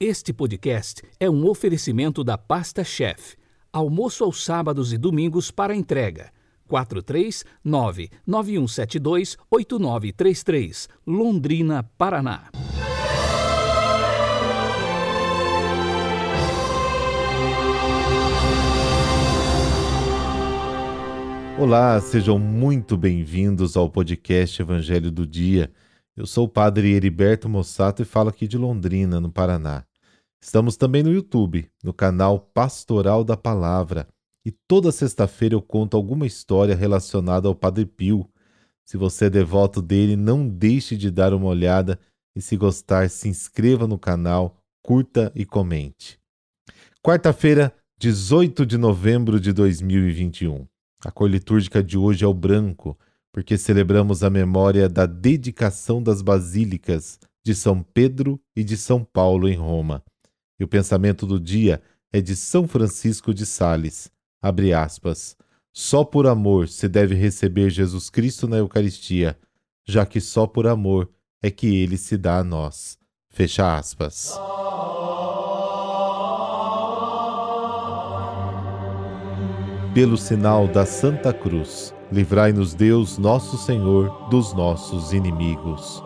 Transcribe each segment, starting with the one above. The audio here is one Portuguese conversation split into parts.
Este podcast é um oferecimento da Pasta Chef. Almoço aos sábados e domingos para entrega. 439-9172-8933, Londrina, Paraná. Olá, sejam muito bem-vindos ao podcast Evangelho do Dia. Eu sou o Padre Heriberto Mossato e falo aqui de Londrina, no Paraná. Estamos também no YouTube, no canal Pastoral da Palavra. E toda sexta-feira eu conto alguma história relacionada ao Padre Pio. Se você é devoto dele, não deixe de dar uma olhada e, se gostar, se inscreva no canal, curta e comente. Quarta-feira, 18 de novembro de 2021. A cor litúrgica de hoje é o branco, porque celebramos a memória da dedicação das basílicas de São Pedro e de São Paulo em Roma. E o pensamento do dia é de São Francisco de Sales. Abre aspas. Só por amor se deve receber Jesus Cristo na Eucaristia, já que só por amor é que ele se dá a nós. Fecha aspas. pelo sinal da Santa Cruz, livrai-nos Deus, nosso Senhor, dos nossos inimigos.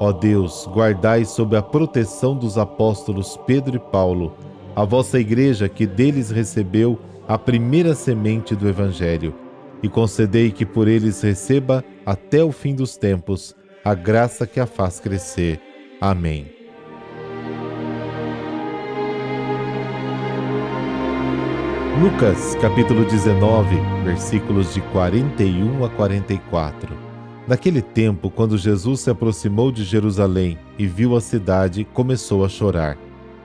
Ó Deus, guardai sob a proteção dos apóstolos Pedro e Paulo a vossa igreja que deles recebeu a primeira semente do Evangelho, e concedei que por eles receba até o fim dos tempos a graça que a faz crescer. Amém. Lucas capítulo 19, versículos de 41 a 44. Naquele tempo, quando Jesus se aproximou de Jerusalém e viu a cidade, começou a chorar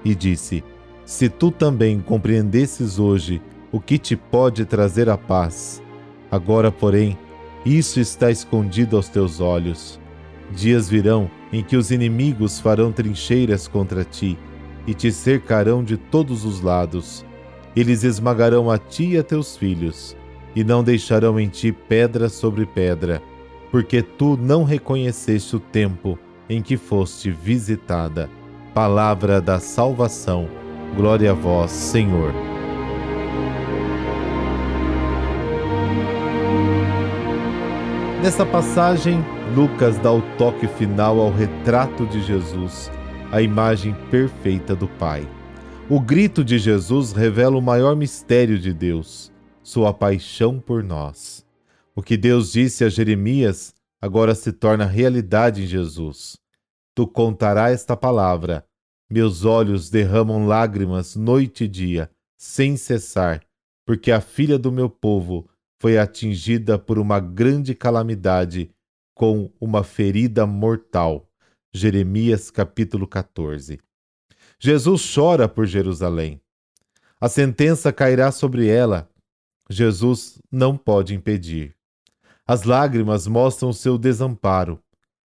e disse: Se tu também compreendesses hoje o que te pode trazer a paz, agora, porém, isso está escondido aos teus olhos. Dias virão em que os inimigos farão trincheiras contra ti e te cercarão de todos os lados eles esmagarão a ti e a teus filhos, e não deixarão em ti pedra sobre pedra, porque tu não reconheceste o tempo em que foste visitada. Palavra da salvação. Glória a vós, Senhor. Nessa passagem, Lucas dá o toque final ao retrato de Jesus, a imagem perfeita do Pai. O grito de Jesus revela o maior mistério de Deus, sua paixão por nós. O que Deus disse a Jeremias agora se torna realidade em Jesus. Tu contarás esta palavra. Meus olhos derramam lágrimas noite e dia, sem cessar, porque a filha do meu povo foi atingida por uma grande calamidade, com uma ferida mortal. Jeremias capítulo 14. Jesus chora por Jerusalém. A sentença cairá sobre ela. Jesus não pode impedir. As lágrimas mostram seu desamparo.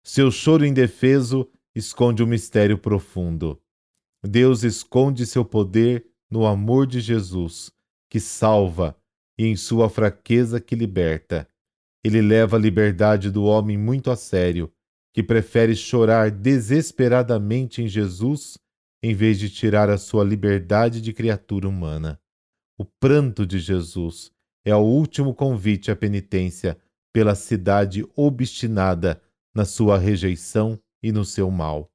Seu choro indefeso esconde um mistério profundo. Deus esconde seu poder no amor de Jesus, que salva, e em sua fraqueza que liberta. Ele leva a liberdade do homem muito a sério, que prefere chorar desesperadamente em Jesus em vez de tirar a sua liberdade de criatura humana. O pranto de Jesus é o último convite à penitência pela cidade obstinada na sua rejeição e no seu mal.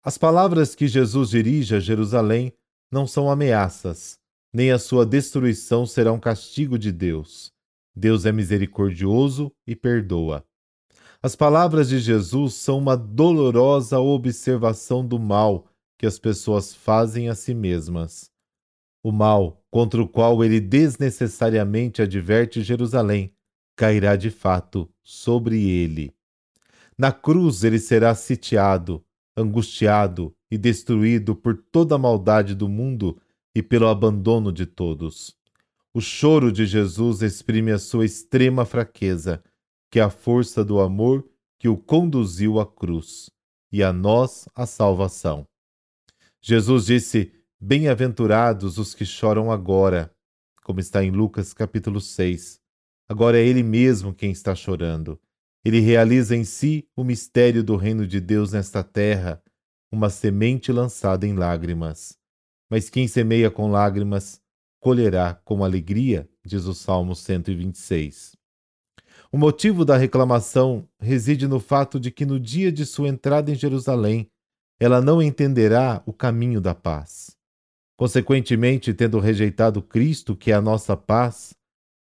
As palavras que Jesus dirige a Jerusalém não são ameaças, nem a sua destruição será um castigo de Deus. Deus é misericordioso e perdoa. As palavras de Jesus são uma dolorosa observação do mal que as pessoas fazem a si mesmas. O mal contra o qual ele desnecessariamente adverte Jerusalém cairá de fato sobre ele. Na cruz ele será sitiado, angustiado e destruído por toda a maldade do mundo e pelo abandono de todos. O choro de Jesus exprime a sua extrema fraqueza, que é a força do amor que o conduziu à cruz, e a nós a salvação. Jesus disse: Bem-aventurados os que choram agora, como está em Lucas capítulo 6. Agora é Ele mesmo quem está chorando. Ele realiza em si o mistério do reino de Deus nesta terra, uma semente lançada em lágrimas. Mas quem semeia com lágrimas, colherá com alegria, diz o Salmo 126. O motivo da reclamação reside no fato de que no dia de sua entrada em Jerusalém, ela não entenderá o caminho da paz. Consequentemente, tendo rejeitado Cristo, que é a nossa paz,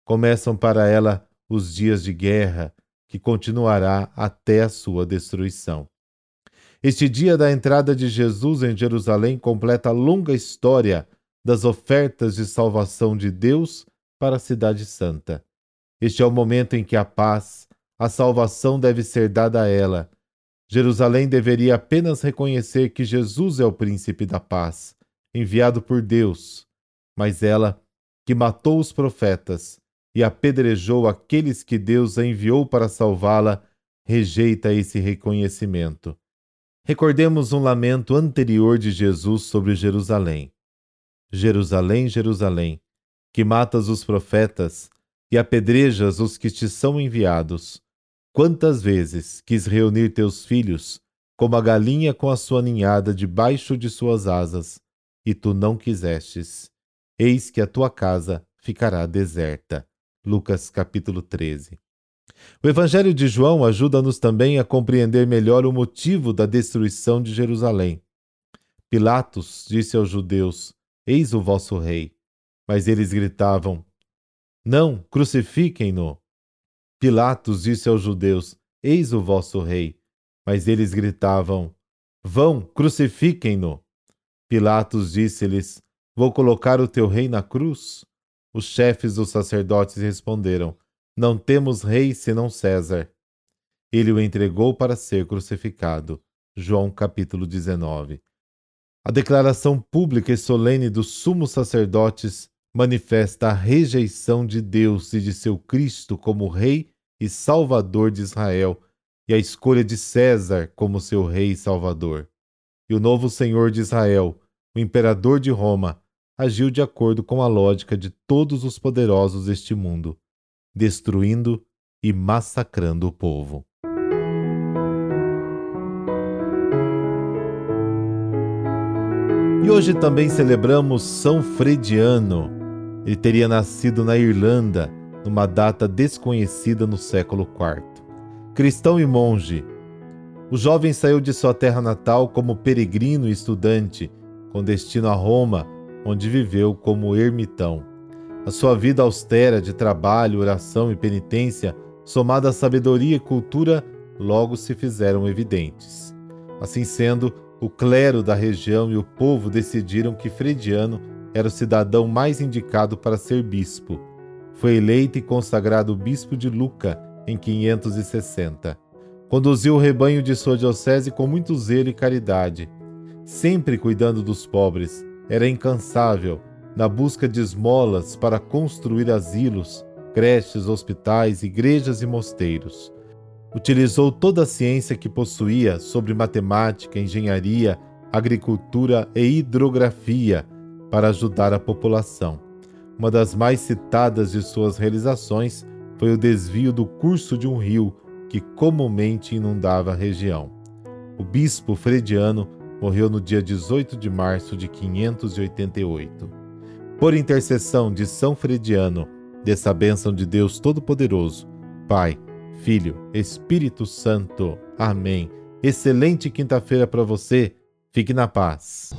começam para ela os dias de guerra, que continuará até a sua destruição. Este dia da entrada de Jesus em Jerusalém completa a longa história das ofertas de salvação de Deus para a Cidade Santa. Este é o momento em que a paz, a salvação deve ser dada a ela. Jerusalém deveria apenas reconhecer que Jesus é o príncipe da paz, enviado por Deus, mas ela, que matou os profetas e apedrejou aqueles que Deus a enviou para salvá-la, rejeita esse reconhecimento. Recordemos um lamento anterior de Jesus sobre Jerusalém. Jerusalém, Jerusalém, que matas os profetas e apedrejas os que te são enviados. Quantas vezes quis reunir teus filhos, como a galinha com a sua ninhada debaixo de suas asas, e tu não quisestes. Eis que a tua casa ficará deserta. Lucas capítulo 13. O Evangelho de João ajuda-nos também a compreender melhor o motivo da destruição de Jerusalém. Pilatos disse aos judeus: Eis o vosso rei. Mas eles gritavam: não, crucifiquem-no. Pilatos disse aos judeus: Eis o vosso rei. Mas eles gritavam: Vão, crucifiquem-no. Pilatos disse-lhes: Vou colocar o teu rei na cruz? Os chefes dos sacerdotes responderam: Não temos rei senão César. Ele o entregou para ser crucificado. João capítulo 19. A declaração pública e solene dos sumos sacerdotes manifesta a rejeição de Deus e de seu Cristo como Rei e Salvador de Israel, e a escolha de César como seu Rei e Salvador. E o novo Senhor de Israel, o Imperador de Roma, agiu de acordo com a lógica de todos os poderosos deste mundo, destruindo e massacrando o povo. E hoje também celebramos São Frediano, ele teria nascido na Irlanda, numa data desconhecida no século IV. Cristão e monge, o jovem saiu de sua terra natal como peregrino e estudante, com destino a Roma, onde viveu como ermitão. A sua vida austera de trabalho, oração e penitência, somada à sabedoria e cultura, logo se fizeram evidentes. Assim sendo, o clero da região e o povo decidiram que Frediano era o cidadão mais indicado para ser bispo. Foi eleito e consagrado bispo de Luca em 560. Conduziu o rebanho de sua diocese com muito zelo e caridade, sempre cuidando dos pobres. Era incansável na busca de esmolas para construir asilos, creches, hospitais, igrejas e mosteiros. Utilizou toda a ciência que possuía sobre matemática, engenharia, agricultura e hidrografia para ajudar a população. Uma das mais citadas de suas realizações foi o desvio do curso de um rio que comumente inundava a região. O bispo Frediano morreu no dia 18 de março de 588. Por intercessão de São Frediano, dessa bênção de Deus Todo-Poderoso, Pai, Filho, Espírito Santo. Amém. Excelente quinta-feira para você. Fique na paz.